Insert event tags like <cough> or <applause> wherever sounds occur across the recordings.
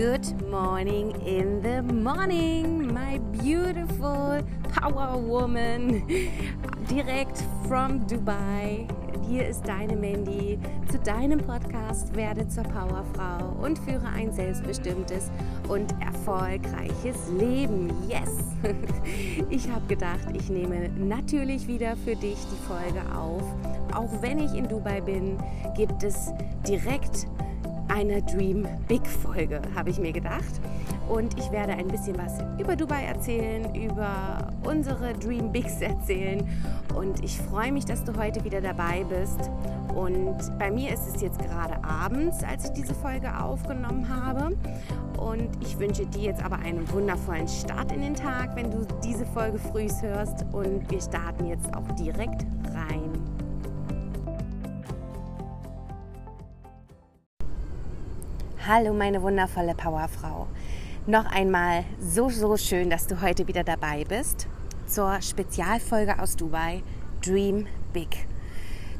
Good morning in the morning, my beautiful power woman. <laughs> Direkt from Dubai. Hier ist deine Mandy zu deinem Podcast Werde zur Powerfrau und führe ein selbstbestimmtes und erfolgreiches Leben. Yes! <laughs> Ich habe gedacht, ich nehme natürlich wieder für dich die Folge auf. Auch wenn ich in Dubai bin, gibt es direkt eine Dream Big Folge, habe ich mir gedacht. Und ich werde ein bisschen was über Dubai erzählen, über unsere Dream Bigs erzählen. Und ich freue mich, dass du heute wieder dabei bist. Und bei mir ist es jetzt gerade abends, als ich diese Folge aufgenommen habe. Und ich wünsche dir jetzt aber einen wundervollen Start in den Tag, wenn du diese Folge früh hörst. Und wir starten jetzt auch direkt Hallo meine wundervolle Powerfrau. Noch einmal so, so schön, dass du heute wieder dabei bist zur Spezialfolge aus Dubai Dream Big.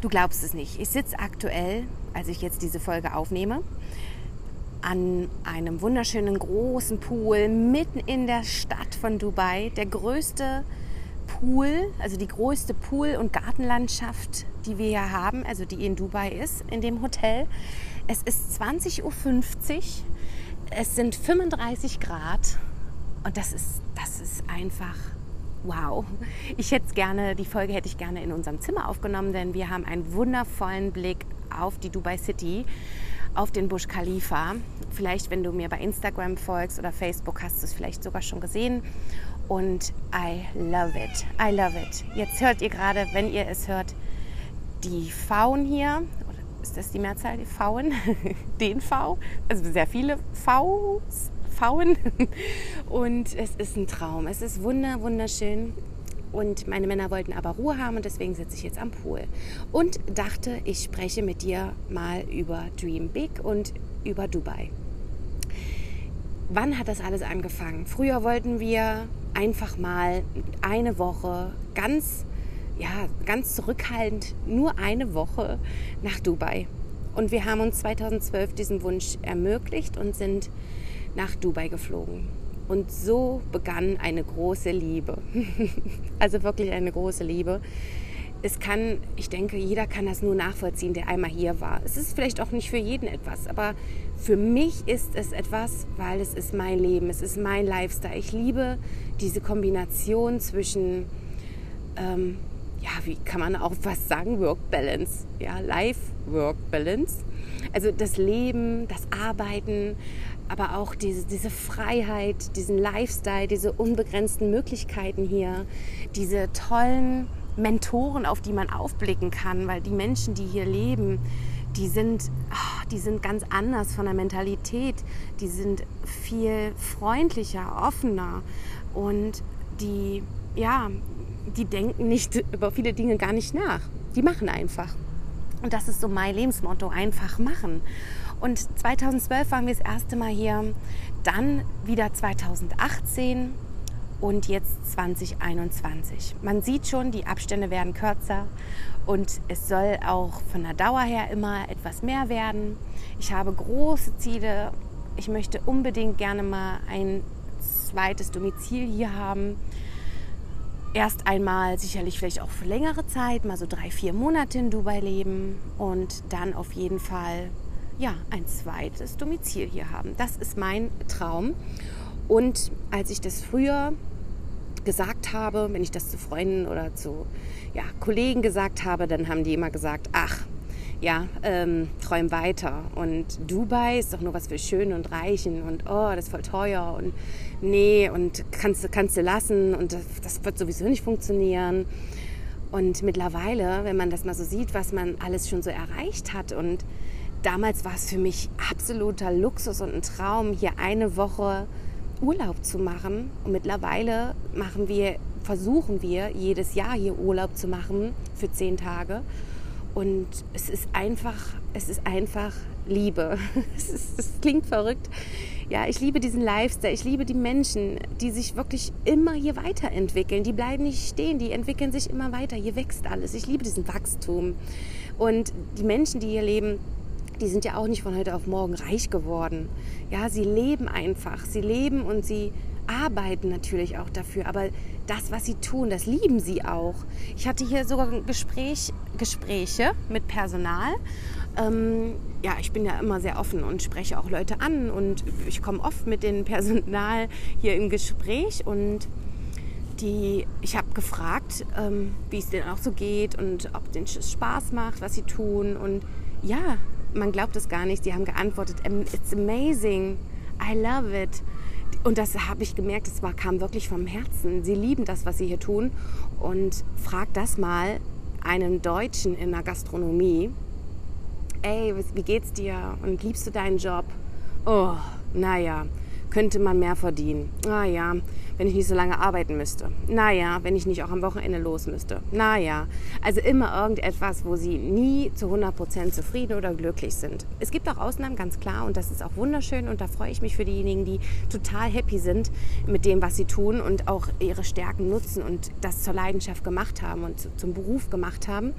Du glaubst es nicht. Ich sitze aktuell, als ich jetzt diese Folge aufnehme, an einem wunderschönen großen Pool mitten in der Stadt von Dubai. Der größte Pool, also die größte Pool- und Gartenlandschaft, die wir hier haben, also die in Dubai ist, in dem Hotel. Es ist 20.50 Uhr. Es sind 35 Grad. Und das ist, das ist einfach wow. Ich hätte gerne, die Folge hätte ich gerne in unserem Zimmer aufgenommen, denn wir haben einen wundervollen Blick auf die Dubai City, auf den Burj Khalifa. Vielleicht, wenn du mir bei Instagram folgst oder Facebook, hast du es vielleicht sogar schon gesehen. Und I love it. I love it. Jetzt hört ihr gerade, wenn ihr es hört, die Faun hier ist das die Mehrzahl, die Pfauen, <laughs> den V, also sehr viele Vs, Pfauen. <laughs> Und es ist ein Traum. Es ist wunder, wunderschön. Und meine Männer wollten aber Ruhe haben und deswegen sitze ich jetzt am Pool. Und dachte, ich spreche mit dir mal über Dream Big und über Dubai. Wann hat das alles angefangen? Früher wollten wir einfach mal eine Woche ganz ja, ganz zurückhaltend nur eine Woche nach Dubai. Und wir haben uns 2012 diesen Wunsch ermöglicht und sind nach Dubai geflogen. Und so begann eine große Liebe. <laughs> also wirklich eine große Liebe. Es kann, ich denke, jeder kann das nur nachvollziehen, der einmal hier war. Es ist vielleicht auch nicht für jeden etwas, aber für mich ist es etwas, weil es ist mein Leben, es ist mein Lifestyle. Ich liebe diese Kombination zwischen ähm, ja, wie kann man auch was sagen, Work-Balance, ja, Life-Work-Balance. Also das Leben, das Arbeiten, aber auch diese, diese Freiheit, diesen Lifestyle, diese unbegrenzten Möglichkeiten hier, diese tollen Mentoren, auf die man aufblicken kann, weil die Menschen, die hier leben, die sind, ah, die sind ganz anders von der Mentalität, die sind viel freundlicher, offener und die, ja, die denken nicht über viele Dinge gar nicht nach. Die machen einfach. Und das ist so mein Lebensmotto, einfach machen. Und 2012 waren wir das erste Mal hier, dann wieder 2018 und jetzt 2021. Man sieht schon, die Abstände werden kürzer und es soll auch von der Dauer her immer etwas mehr werden. Ich habe große Ziele. Ich möchte unbedingt gerne mal ein zweites Domizil hier haben erst einmal sicherlich vielleicht auch für längere Zeit, mal so drei, vier Monate in Dubai leben und dann auf jeden Fall ja, ein zweites Domizil hier haben. Das ist mein Traum. Und als ich das früher gesagt habe, wenn ich das zu Freunden oder zu ja, Kollegen gesagt habe, dann haben die immer gesagt, ach, ja, ähm, träum weiter. Und Dubai ist doch nur was für Schönen und Reichen und oh, das ist voll teuer und nee, und kannst, kannst du lassen und das, das wird sowieso nicht funktionieren. Und mittlerweile, wenn man das mal so sieht, was man alles schon so erreicht hat und damals war es für mich absoluter Luxus und ein Traum, hier eine Woche Urlaub zu machen. Und mittlerweile machen wir, versuchen wir jedes Jahr hier Urlaub zu machen für zehn Tage. Und es ist einfach, es ist einfach Liebe. <laughs> Es, ist, es klingt verrückt. Ja, ich liebe diesen Lifestyle. Ich liebe die Menschen, die sich wirklich immer hier weiterentwickeln. Die bleiben nicht stehen, die entwickeln sich immer weiter. Hier wächst alles. Ich liebe diesen Wachstum. Und die Menschen, die hier leben, die sind ja auch nicht von heute auf morgen reich geworden. Ja, sie leben einfach. Sie leben und sie arbeiten natürlich auch dafür. Aber das, was sie tun, das lieben sie auch. Ich hatte hier sogar Gespräch, Gespräche mit Personal. Ähm, ja, ich bin ja immer sehr offen und spreche auch Leute an und ich komme oft mit dem Personal hier im Gespräch und die, ich habe gefragt, ähm, wie es denen auch so geht und ob denen Spaß macht, was sie tun. Und ja, man glaubt es gar nicht. Die haben geantwortet, it's amazing, I love it. Und das habe ich gemerkt, es kam wirklich vom Herzen. Sie lieben das, was sie hier tun. Und frag das mal einem Deutschen in der Gastronomie. Ey, wie geht's dir? Und liebst du deinen Job? Oh, naja, könnte man mehr verdienen. Ah ja, wenn ich nicht so lange arbeiten müsste. Naja, wenn ich nicht auch am Wochenende los müsste. Naja, also immer irgendetwas, wo sie nie zu 100% zufrieden oder glücklich sind. Es gibt auch Ausnahmen, ganz klar, und das ist auch wunderschön und da freue ich mich für diejenigen, die total happy sind mit dem, was sie tun und auch ihre Stärken nutzen und das zur Leidenschaft gemacht haben und zum Beruf gemacht haben.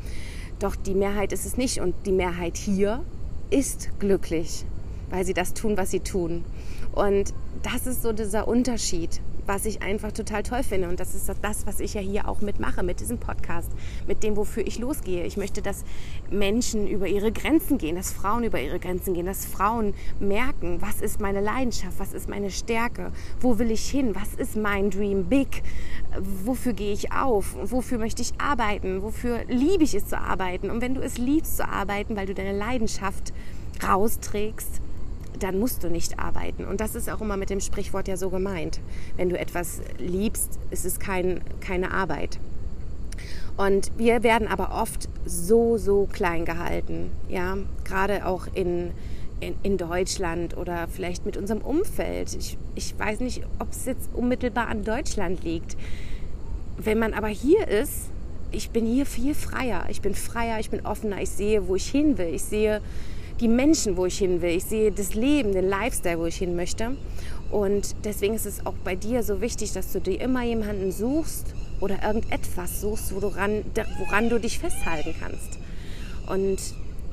Doch die Mehrheit ist es nicht und die Mehrheit hier ist glücklich, weil sie das tun, was sie tun. Und das ist so dieser Unterschied, was ich einfach total toll finde. Und das ist das, was ich ja hier auch mitmache, mit diesem Podcast, mit dem, wofür ich losgehe. Ich möchte, dass Menschen über ihre Grenzen gehen, dass Frauen über ihre Grenzen gehen, dass Frauen merken, was ist meine Leidenschaft, was ist meine Stärke, wo will ich hin, was ist mein Dream Big, wofür gehe ich auf, wofür möchte ich arbeiten, wofür liebe ich es zu arbeiten. Und wenn du es liebst zu arbeiten, weil du deine Leidenschaft rausträgst, dann musst du nicht arbeiten. Und das ist auch immer mit dem Sprichwort ja so gemeint. Wenn du etwas liebst, ist es kein, keine Arbeit. Und wir werden aber oft so, so klein gehalten. Ja, gerade auch in, in, in Deutschland oder vielleicht mit unserem Umfeld. Ich, ich weiß nicht, ob es jetzt unmittelbar an Deutschland liegt. Wenn man aber hier ist, ich bin hier viel freier. Ich bin freier, ich bin offener, ich sehe, wo ich hin will. Ich sehe, die Menschen, wo ich hin will. Ich sehe das Leben, den Lifestyle, wo ich hin möchte. Und deswegen ist es auch bei dir so wichtig, dass du dir immer jemanden suchst oder irgendetwas suchst, wo du ran, woran du dich festhalten kannst. Und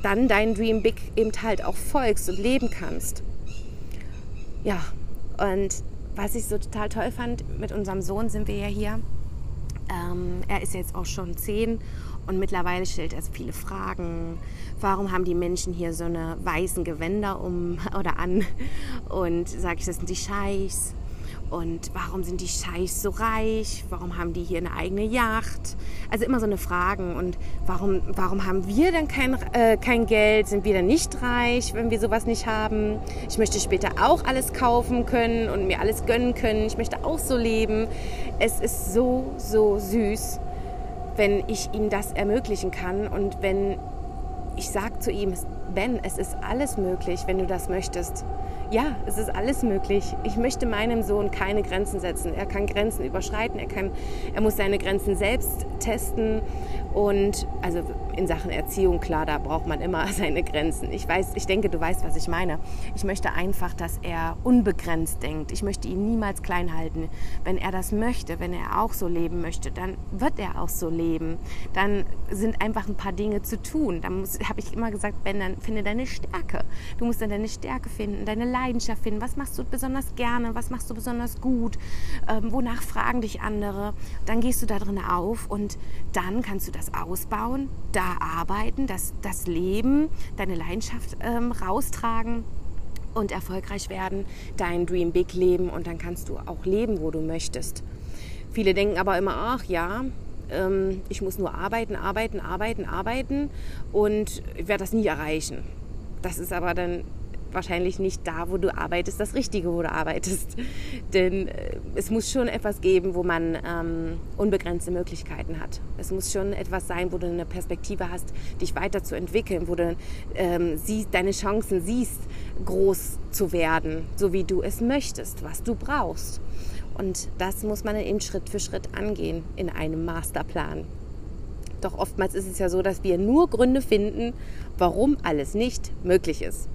dann dein Dream Big eben halt auch folgst und leben kannst. Ja, und was ich so total toll fand, mit unserem Sohn sind wir ja hier. Ähm, er ist jetzt auch schon zehn und mittlerweile stellt er viele Fragen. Warum haben die Menschen hier so eine weißen Gewänder um <laughs> oder an? Und sage ich, das sind die Scheichs. Und warum sind die Scheichs so reich? Warum haben die hier eine eigene Yacht? Also immer so eine Fragen. Und warum, warum haben wir dann kein, äh, kein Geld? Sind wir dann nicht reich, wenn wir sowas nicht haben? Ich möchte später auch alles kaufen können und mir alles gönnen können. Ich möchte auch so leben. Es ist so, so süß wenn ich ihm das ermöglichen kann und wenn ich sage zu ihm, Ben, es ist alles möglich, wenn du das möchtest ja, es ist alles möglich. Ich möchte meinem Sohn keine Grenzen setzen. Er kann Grenzen überschreiten, er, kann, er muss seine Grenzen selbst testen. Und also in Sachen Erziehung, klar, da braucht man immer <laughs> seine Grenzen. Ich weiß, ich denke, du weißt, was ich meine. Ich möchte einfach, dass er unbegrenzt denkt. Ich möchte ihn niemals klein halten. Wenn er das möchte, wenn er auch so leben möchte, dann wird er auch so leben. Dann sind einfach ein paar Dinge zu tun. Dann habe ich immer gesagt, Ben, dann finde deine Stärke. Du musst dann deine Stärke finden, deine Leidenschaft finden. Was machst du besonders gerne? Was machst du besonders gut? Ähm, wonach fragen dich andere? Dann gehst du da drin auf und dann kannst du das ausbauen, da arbeiten, das, das Leben, deine Leidenschaft ähm, raustragen und erfolgreich werden, dein Dream Big leben und dann kannst du auch leben, wo du möchtest. Viele denken aber immer, ach ja, ähm, ich muss nur arbeiten, arbeiten, arbeiten, arbeiten und werde das nie erreichen. Das ist aber dann wahrscheinlich nicht da, wo du arbeitest, das Richtige, wo du arbeitest. <laughs> Denn äh, es muss schon etwas geben, wo man ähm, unbegrenzte Möglichkeiten hat. Es muss schon etwas sein, wo du eine Perspektive hast, dich weiterzuentwickeln, wo du ähm, siehst, deine Chancen siehst, groß zu werden, so wie du es möchtest, was du brauchst. Und das muss man eben Schritt für Schritt angehen in einem Masterplan. Doch oftmals ist es ja so, dass wir nur Gründe finden, warum alles nicht möglich ist.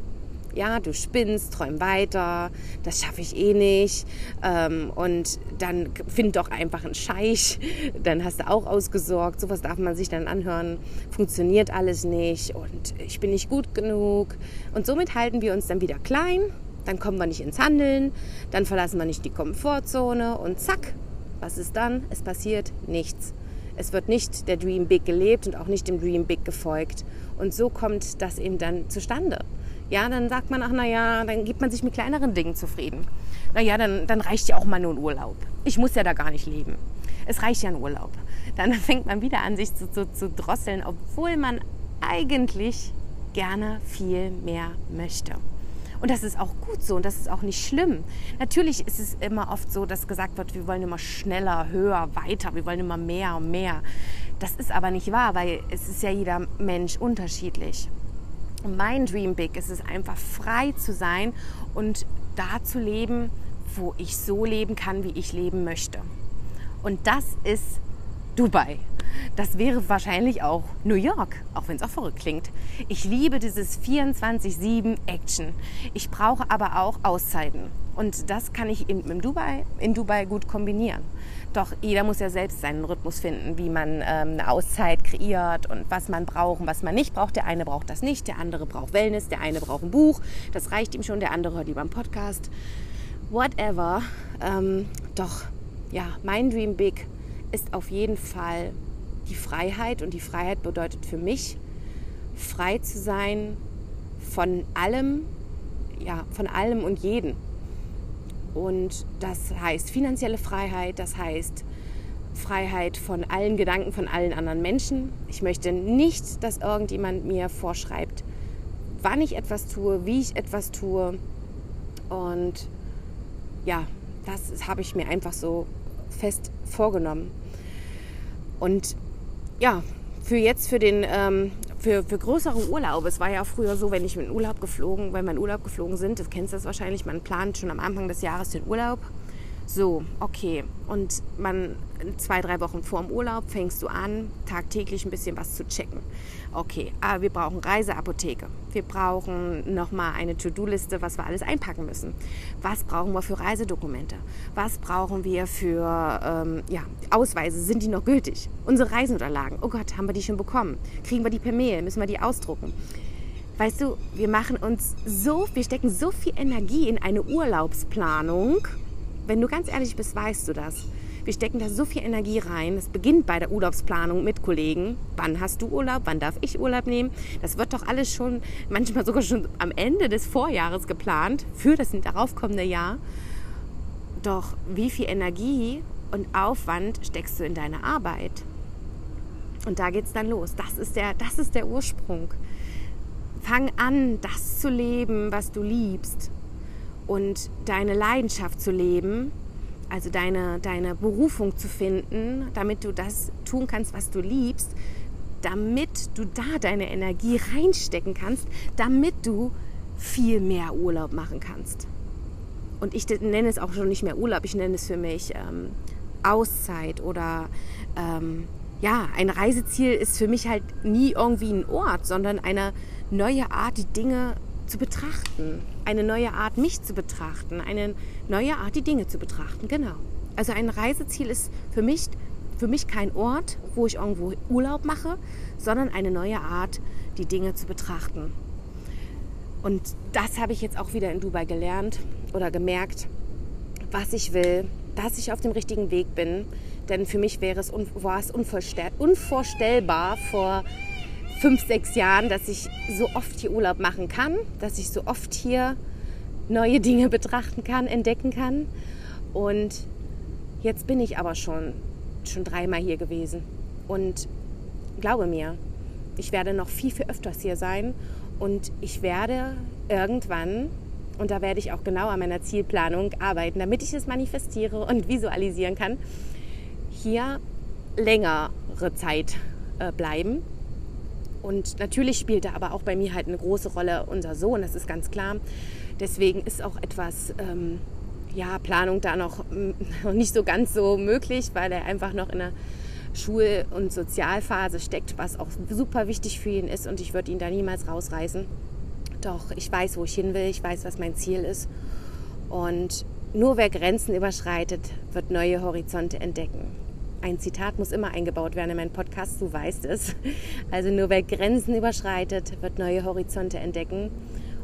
Ja, du spinnst, träum weiter, das schaffe ich eh nicht. Ähm, und dann find doch einfach einen Scheich, <laughs> dann hast du auch ausgesorgt. Sowas darf man sich dann anhören. Funktioniert alles nicht und ich bin nicht gut genug. Und somit halten wir uns dann wieder klein. Dann kommen wir nicht ins Handeln, dann verlassen wir nicht die Komfortzone und zack, was ist dann? Es passiert nichts. Es wird nicht der Dream Big gelebt und auch nicht dem Dream Big gefolgt. Und so kommt das eben dann zustande. Ja, dann sagt man, ach naja, dann gibt man sich mit kleineren Dingen zufrieden. Naja, dann, dann reicht ja auch mal nur ein Urlaub. Ich muss ja da gar nicht leben. Es reicht ja ein Urlaub. Dann <laughs> fängt man wieder an, sich zu, zu, zu drosseln, obwohl man eigentlich gerne viel mehr möchte. Und das ist auch gut so und das ist auch nicht schlimm. Natürlich ist es immer oft so, dass gesagt wird, wir wollen immer schneller, höher, weiter, wir wollen immer mehr und mehr. Das ist aber nicht wahr, weil es ist ja jeder Mensch unterschiedlich. Mein Dream Big ist es einfach frei zu sein und da zu leben, wo ich so leben kann, wie ich leben möchte. Und das ist Dubai. Das wäre wahrscheinlich auch New York, auch wenn es auch verrückt klingt. Ich liebe dieses 24-7 Action. Ich brauche aber auch Auszeiten. Und das kann ich in, in, Dubai, in Dubai gut kombinieren. Doch jeder muss ja selbst seinen Rhythmus finden, wie man ähm, eine Auszeit kreiert und was man braucht und was man nicht braucht. Der eine braucht das nicht, der andere braucht Wellness, der eine braucht ein Buch. Das reicht ihm schon, der andere hört lieber einen Podcast. Whatever. Ähm, doch, ja, mein Dream Big ist auf jeden Fall die Freiheit. Und die Freiheit bedeutet für mich, frei zu sein von allem, ja, von allem und jeden. Und das heißt finanzielle Freiheit, das heißt Freiheit von allen Gedanken von allen anderen Menschen. Ich möchte nicht, dass irgendjemand mir vorschreibt, wann ich etwas tue, wie ich etwas tue. Und ja, das habe ich mir einfach so fest vorgenommen. Und ja, für jetzt, für den, ähm, für, für größere Urlaube. Es war ja früher so, wenn ich in Urlaub geflogen, wenn wir in Urlaub geflogen sind, du kennst das wahrscheinlich, man plant schon am Anfang des Jahres den Urlaub so, okay. Und man zwei, drei Wochen vor dem Urlaub fängst du an, tagtäglich ein bisschen was zu checken. Okay, aber wir brauchen Reiseapotheke. Wir brauchen nochmal eine To-Do-Liste, was wir alles einpacken müssen. Was brauchen wir für Reisedokumente? Was brauchen wir für ähm, ja, Ausweise? Sind die noch gültig? Unsere Reisenunterlagen. Oh Gott, haben wir die schon bekommen? Kriegen wir die per Mail? Müssen wir die ausdrucken? Weißt du, wir machen uns so, wir stecken so viel Energie in eine Urlaubsplanung wenn du ganz ehrlich bist, weißt du das. Wir stecken da so viel Energie rein. Es beginnt bei der Urlaubsplanung mit Kollegen. Wann hast du Urlaub? Wann darf ich Urlaub nehmen? Das wird doch alles schon, manchmal sogar schon am Ende des Vorjahres geplant für das daraufkommende Jahr. Doch wie viel Energie und Aufwand steckst du in deine Arbeit? Und da geht es dann los. Das ist, der, das ist der Ursprung. Fang an, das zu leben, was du liebst und deine Leidenschaft zu leben, also deine, deine Berufung zu finden, damit du das tun kannst, was du liebst, damit du da deine Energie reinstecken kannst, damit du viel mehr Urlaub machen kannst. Und ich nenne es auch schon nicht mehr Urlaub, ich nenne es für mich ähm, Auszeit oder ähm, ja, ein Reiseziel ist für mich halt nie irgendwie ein Ort, sondern eine neue Art, die Dinge zu betrachten, eine neue Art, mich zu betrachten, eine neue Art, die Dinge zu betrachten. Genau. Also ein Reiseziel ist für mich, für mich kein Ort, wo ich irgendwo Urlaub mache, sondern eine neue Art, die Dinge zu betrachten. Und das habe ich jetzt auch wieder in Dubai gelernt oder gemerkt, was ich will, dass ich auf dem richtigen Weg bin. Denn für mich wäre es, war es unvorstellbar vor fünf, sechs Jahren, dass ich so oft hier Urlaub machen kann, dass ich so oft hier neue Dinge betrachten kann, entdecken kann. Und jetzt bin ich aber schon, schon dreimal hier gewesen. Und glaube mir, ich werde noch viel, viel öfters hier sein. Und ich werde irgendwann, und da werde ich auch genau an meiner Zielplanung arbeiten, damit ich es manifestiere und visualisieren kann, hier längere Zeit äh, bleiben und natürlich spielt da aber auch bei mir halt eine große Rolle unser Sohn, das ist ganz klar. Deswegen ist auch etwas, ähm, ja, Planung da noch, <laughs> noch nicht so ganz so möglich, weil er einfach noch in einer Schul- und Sozialphase steckt, was auch super wichtig für ihn ist und ich würde ihn da niemals rausreißen. Doch ich weiß, wo ich hin will, ich weiß, was mein Ziel ist. Und nur wer Grenzen überschreitet, wird neue Horizonte entdecken. Ein Zitat muss immer eingebaut werden in meinen Podcast, du weißt es. Also nur wer Grenzen überschreitet, wird neue Horizonte entdecken.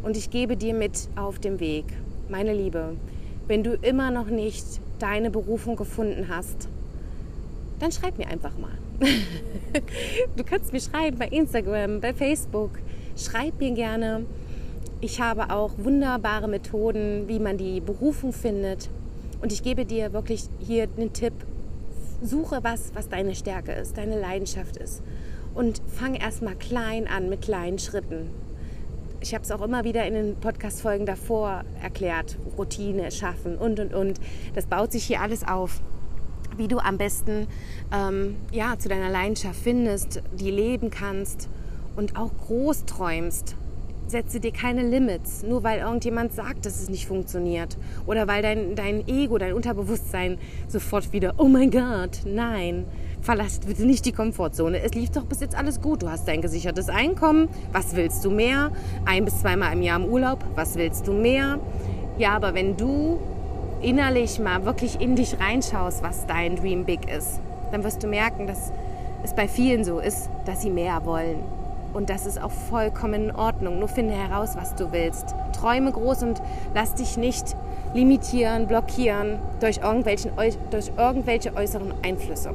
Und ich gebe dir mit auf dem Weg, meine Liebe, wenn du immer noch nicht deine Berufung gefunden hast, dann schreib mir einfach mal. <laughs> du kannst mir schreiben bei Instagram, bei Facebook. Schreib mir gerne. Ich habe auch wunderbare Methoden, wie man die Berufung findet. Und ich gebe dir wirklich hier einen Tipp. Suche was, was deine Stärke ist, deine Leidenschaft ist. Und fang erstmal klein an mit kleinen Schritten. Ich habe es auch immer wieder in den Podcast-Folgen davor erklärt. Routine schaffen und, und, und. Das baut sich hier alles auf wie du am besten ähm, ja, zu deiner Leidenschaft findest, die leben kannst und auch groß träumst. Setze dir keine Limits, nur weil irgendjemand sagt, dass es nicht funktioniert. Oder weil dein, dein Ego, dein Unterbewusstsein sofort wieder, oh mein Gott, nein. Verlass bitte nicht die Komfortzone. Es lief doch bis jetzt alles gut. Du hast dein gesichertes Einkommen. Was willst du mehr? Ein bis zweimal im Jahr im Urlaub. Was willst du mehr? Ja, aber wenn du innerlich mal wirklich in dich reinschaust, was dein Dream Big ist, dann wirst du merken, dass es bei vielen so ist, dass sie mehr wollen. Und das ist auch vollkommen in Ordnung. Nur finde heraus, was du willst. Träume groß und lass dich nicht limitieren, blockieren durch, irgendwelchen, durch irgendwelche äußeren Einflüsse.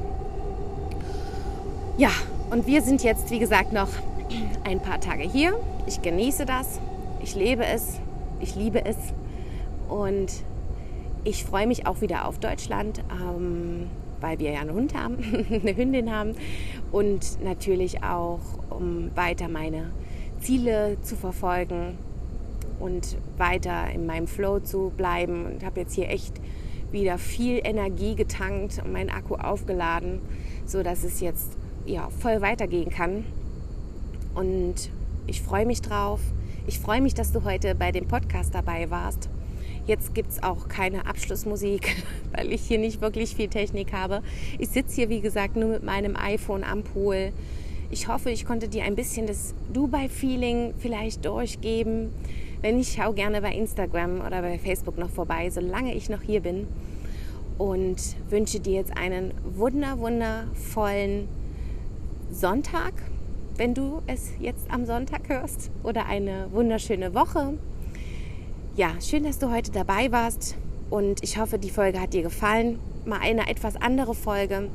Ja, und wir sind jetzt, wie gesagt, noch ein paar Tage hier. Ich genieße das. Ich lebe es. Ich liebe es. Und ich freue mich auch wieder auf Deutschland, ähm, weil wir ja einen Hund haben, <laughs> eine Hündin haben und natürlich auch, um weiter meine Ziele zu verfolgen und weiter in meinem Flow zu bleiben. Und habe jetzt hier echt wieder viel Energie getankt und meinen Akku aufgeladen, sodass es jetzt ja, voll weitergehen kann. Und ich freue mich drauf. Ich freue mich, dass du heute bei dem Podcast dabei warst. Jetzt gibt es auch keine Abschlussmusik, <laughs> weil ich hier nicht wirklich viel Technik habe. Ich sitze hier, wie gesagt, nur mit meinem iPhone am Pool. Ich hoffe, ich konnte dir ein bisschen das Dubai-Feeling vielleicht durchgeben. Wenn ich schau gerne bei Instagram oder bei Facebook noch vorbei, solange ich noch hier bin. Und wünsche dir jetzt einen wunder, wundervollen Sonntag, wenn du es jetzt am Sonntag hörst, oder eine wunderschöne Woche ja, schön, dass du heute dabei warst und ich hoffe, die Folge hat dir gefallen. Mal eine etwas andere Folge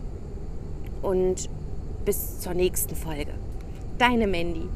und bis zur nächsten Folge. Deine Mandy.